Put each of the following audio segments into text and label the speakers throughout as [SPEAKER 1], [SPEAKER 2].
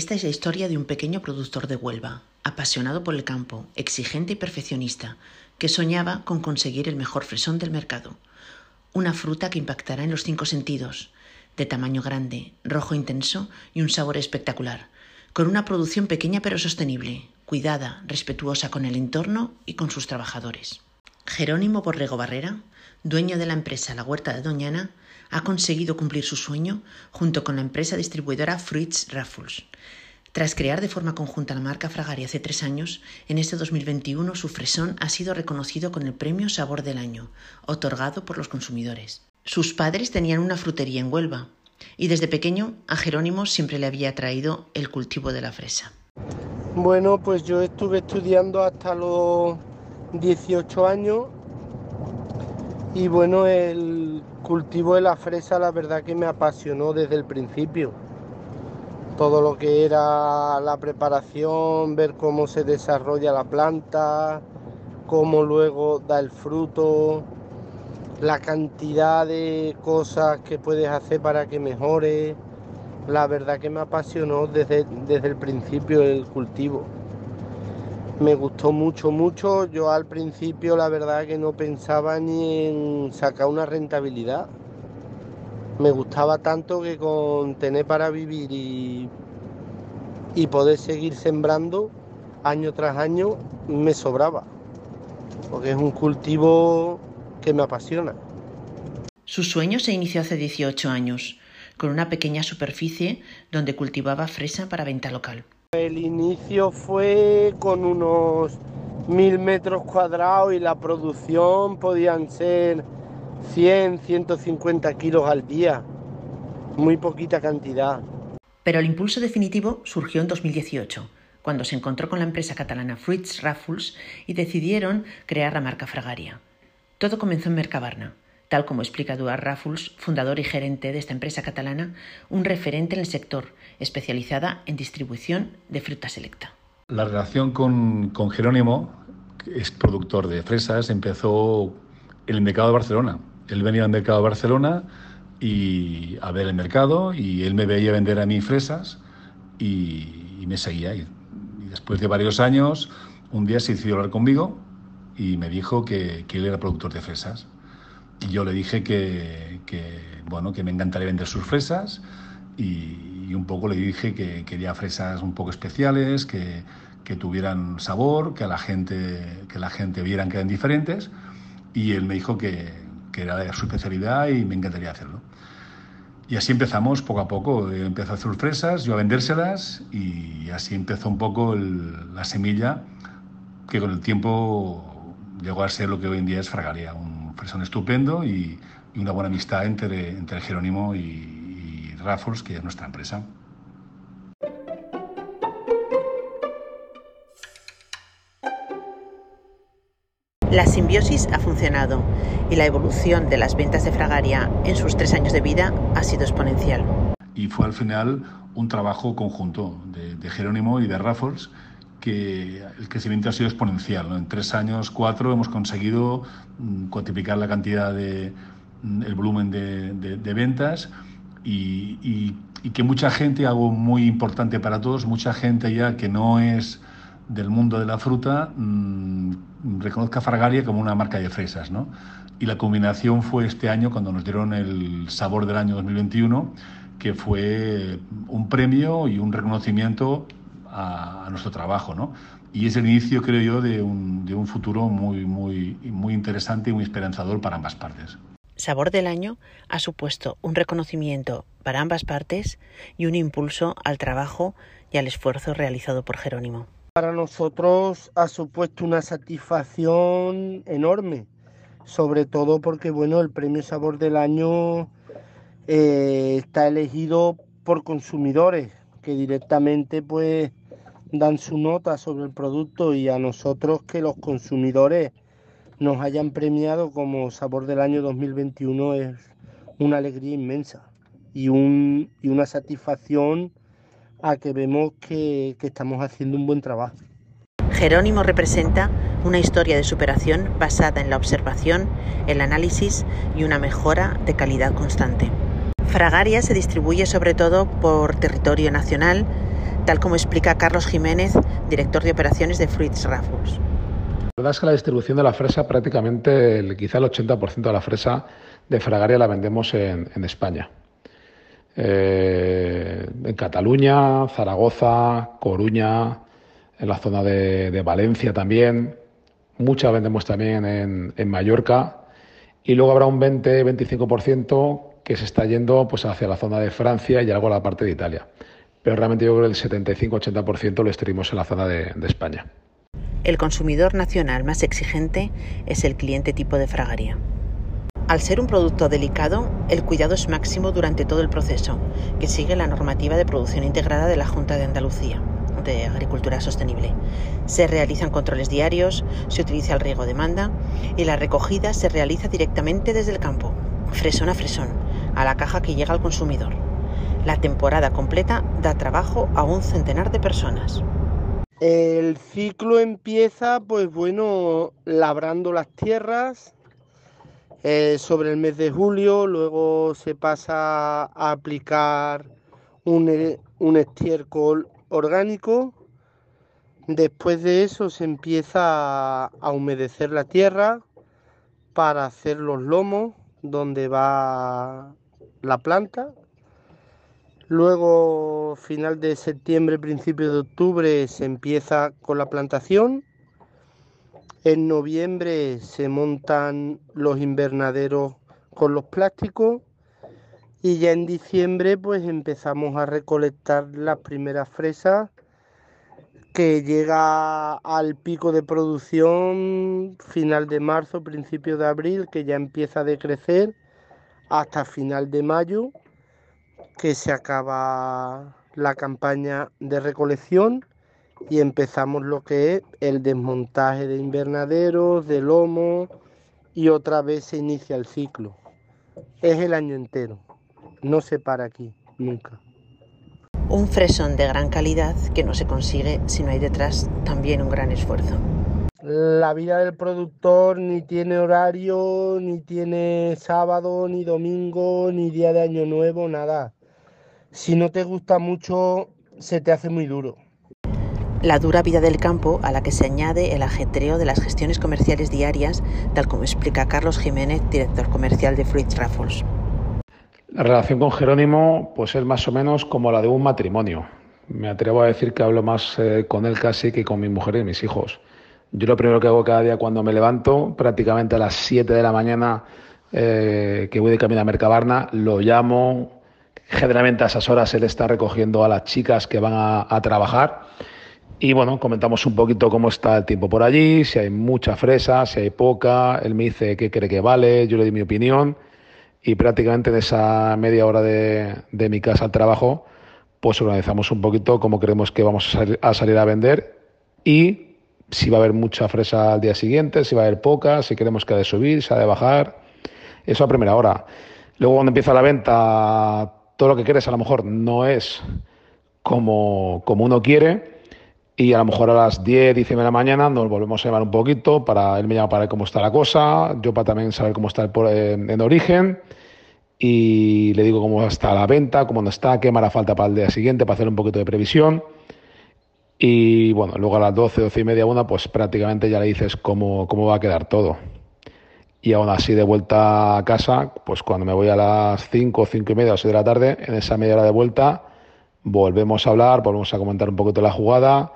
[SPEAKER 1] Esta es la historia de un pequeño productor de Huelva, apasionado por el campo, exigente y perfeccionista, que soñaba con conseguir el mejor fresón del mercado. Una fruta que impactará en los cinco sentidos, de tamaño grande, rojo intenso y un sabor espectacular, con una producción pequeña pero sostenible, cuidada, respetuosa con el entorno y con sus trabajadores. Jerónimo Borrego Barrera, dueño de la empresa La Huerta de Doñana, ha conseguido cumplir su sueño junto con la empresa distribuidora Fruits Raffles. Tras crear de forma conjunta la marca Fragari hace tres años, en este 2021 su fresón ha sido reconocido con el premio Sabor del Año, otorgado por los consumidores. Sus padres tenían una frutería en Huelva y desde pequeño a Jerónimo siempre le había atraído el cultivo de la fresa.
[SPEAKER 2] Bueno, pues yo estuve estudiando hasta los 18 años y bueno, el cultivo de la fresa la verdad que me apasionó desde el principio. Todo lo que era la preparación, ver cómo se desarrolla la planta, cómo luego da el fruto, la cantidad de cosas que puedes hacer para que mejore. La verdad que me apasionó desde, desde el principio el cultivo me gustó mucho, mucho. Yo al principio la verdad que no pensaba ni en sacar una rentabilidad. Me gustaba tanto que con tener para vivir y, y poder seguir sembrando año tras año me sobraba. Porque es un cultivo que me apasiona.
[SPEAKER 1] Su sueño se inició hace 18 años, con una pequeña superficie donde cultivaba fresa para venta local.
[SPEAKER 2] El inicio fue con unos mil metros cuadrados y la producción podían ser 100, 150 kilos al día. Muy poquita cantidad.
[SPEAKER 1] Pero el impulso definitivo surgió en 2018, cuando se encontró con la empresa catalana Fruits Raffles y decidieron crear la marca Fragaria. Todo comenzó en Mercabarna, tal como explica Eduard Raffles, fundador y gerente de esta empresa catalana, un referente en el sector, especializada en distribución de fruta selecta.
[SPEAKER 3] La relación con, Jerónimo, que es productor de fresas, empezó en el mercado de Barcelona. Él venía al mercado de Barcelona y a ver el mercado y él me veía vender a mí fresas y, me seguía. Y, después de varios años, un día se decidió hablar conmigo y me dijo que, que él era productor de fresas. Y yo le dije que, bueno, que me encantaría vender sus fresas y, un poco le dije que quería fresas un poco especiales, que, que, tuvieran sabor, que a la gente, que la gente vieran que eran diferentes y él me dijo que, que era su especialidad y me encantaría hacerlo. Y así empezamos poco a poco. Empezó a hacer fresas, yo a vendérselas y así empezó un poco la semilla que con el tiempo llegó a ser lo que hoy en día es Fragaria, un persona estupendo y, una buena amistad entre, entre Jerónimo y, y Raffles, que es nuestra empresa.
[SPEAKER 1] La simbiosis ha funcionado y la evolución de las ventas de Fragaria en sus tres años de vida ha sido exponencial.
[SPEAKER 3] Y fue al final un trabajo conjunto de, de Jerónimo y de Raffles que el crecimiento ha sido exponencial. En tres años, cuatro, hemos conseguido mm, cuantificar la cantidad de mm, el volumen de, ventas y, que mucha gente, algo muy importante para todos, mucha gente ya que no es del mundo de la fruta, mm, reconozca Fargaria como una marca de fresas. ¿no? Y la combinación fue este año cuando nos dieron el sabor del año 2021, que fue un premio y un reconocimiento a, nuestro trabajo, ¿no? Y es el inicio, creo yo, de un, de un futuro muy, muy, muy interesante y muy esperanzador para ambas partes.
[SPEAKER 1] Sabor del Año ha supuesto un reconocimiento para ambas partes y un impulso al trabajo y al esfuerzo realizado por Jerónimo.
[SPEAKER 2] Para nosotros ha supuesto una satisfacción enorme, sobre todo porque bueno, el premio Sabor del Año eh, está elegido por consumidores que directamente pues dan su nota sobre el producto y a nosotros que los consumidores nos hayan premiado como sabor del año 2021 es una alegría inmensa y, un, y una satisfacción a que vemos que, que estamos haciendo un buen trabajo.
[SPEAKER 1] Jerónimo representa una historia de superación basada en la observación, el análisis y una mejora de calidad constante. Fragaria se distribuye sobre todo por territorio nacional tal como explica Carlos Jiménez, director de operaciones de Fruits Raffles.
[SPEAKER 4] La verdad es que la distribución de la fresa prácticamente, quizá el 80% de la fresa de Fragaria la vendemos en, España. Eh, en Cataluña, Zaragoza, Coruña, en la zona de, Valencia también. Mucha vendemos también en, en Mallorca. Y luego habrá un 20-25% que se está yendo pues, hacia la zona de Francia y algo a la parte de Italia. Pero realmente yo creo que el 75-80% lo distribuimos en la zona de, de España.
[SPEAKER 1] El consumidor nacional más exigente es el cliente tipo de fragaria. Al ser un producto delicado, el cuidado es máximo durante todo el proceso, que sigue la normativa de producción integrada de la Junta de Andalucía de Agricultura Sostenible. Se realizan controles diarios, se utiliza el riego de manda y la recogida se realiza directamente desde el campo, fresón a fresón, a la caja que llega al consumidor. La temporada completa da trabajo a un centenar de personas.
[SPEAKER 2] El ciclo empieza, pues bueno, labrando las tierras eh, sobre el mes de julio, luego se pasa a aplicar un, un estiércol orgánico. Después de eso se empieza a humedecer la tierra para hacer los lomos donde va la planta. Luego, final de septiembre, principio de octubre, se empieza con la plantación. En noviembre se montan los invernaderos con los plásticos y ya en diciembre pues empezamos a recolectar las primeras fresas que llega al pico de producción final de marzo, principio de abril, que ya empieza a decrecer hasta final de mayo, que se acaba la campaña de recolección y empezamos lo que es el desmontaje de invernaderos, de lomo y otra vez se inicia el ciclo. Es el año entero, no se para aquí, nunca.
[SPEAKER 1] Un fresón de gran calidad que no se consigue si no hay detrás también un gran esfuerzo.
[SPEAKER 2] La vida del productor ni tiene horario, ni tiene sábado, ni domingo, ni día de año nuevo, nada. Si no te gusta mucho, se te hace muy duro.
[SPEAKER 1] La dura vida del campo a la que se añade el ajetreo de las gestiones comerciales diarias, tal como explica Carlos Jiménez, director comercial de Fruits Raffles.
[SPEAKER 4] La relación con Jerónimo pues es más o menos como la de un matrimonio. Me atrevo a decir que hablo más eh, con él casi que con mi mujer y mis hijos. Yo lo primero que hago cada día cuando me levanto, prácticamente a las 7 de la mañana eh, que voy de camino a Mercabarna, lo llamo. Generalmente a esas horas él está recogiendo a las chicas que van a, a trabajar. Y bueno, comentamos un poquito cómo está el tiempo por allí, si hay mucha fresa, si hay poca. Él me dice qué cree que vale, yo le doy mi opinión y prácticamente en esa media hora de, de, mi casa al trabajo, pues organizamos un poquito cómo creemos que vamos a salir, a vender y si va a haber mucha fresa al día siguiente, si va a haber poca, si queremos que ha de subir, si ha de bajar. Eso a primera hora. Luego cuando empieza la venta, todo lo que quieres a lo mejor no es como, como uno quiere y a lo mejor a las 10, 10 de la mañana nos volvemos a llamar un poquito para él me llama para ver cómo está la cosa, yo para también saber cómo está el, en, en, origen y le digo cómo está la venta, cómo no está, qué me hará falta para el día siguiente para hacer un poquito de previsión. Y bueno, luego a las 12, 12 y media, una, pues prácticamente ya le dices cómo, cómo va a quedar todo. Y aún así, de vuelta a casa, pues cuando me voy a las 5, 5 y media o 6 de la tarde, en esa media hora de vuelta, volvemos a hablar, volvemos a comentar un poquito la jugada,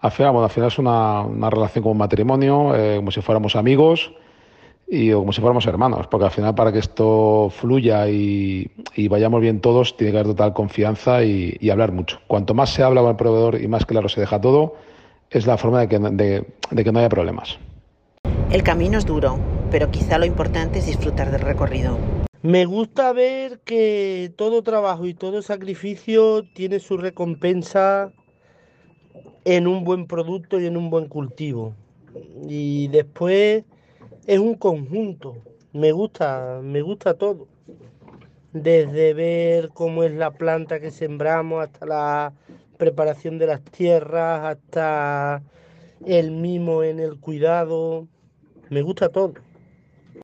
[SPEAKER 4] al final, bueno, al final es una, una relación como un matrimonio, eh, como si fuéramos amigos y como si fuéramos hermanos, porque al final para que esto fluya y, y vayamos bien todos, tiene que haber total confianza y, y, hablar mucho. Cuanto más se habla con el proveedor y más claro se deja todo, es la forma de que, de, de que no haya problemas.
[SPEAKER 1] El camino es duro, pero quizá lo importante es disfrutar del recorrido.
[SPEAKER 2] Me gusta ver que todo trabajo y todo sacrificio tiene su recompensa en un buen producto y en un buen cultivo. Y después es un conjunto. Me gusta, me gusta todo. Desde ver cómo es la planta que sembramos hasta la preparación de las tierras, hasta el mimo en el cuidado. Me gusta todo.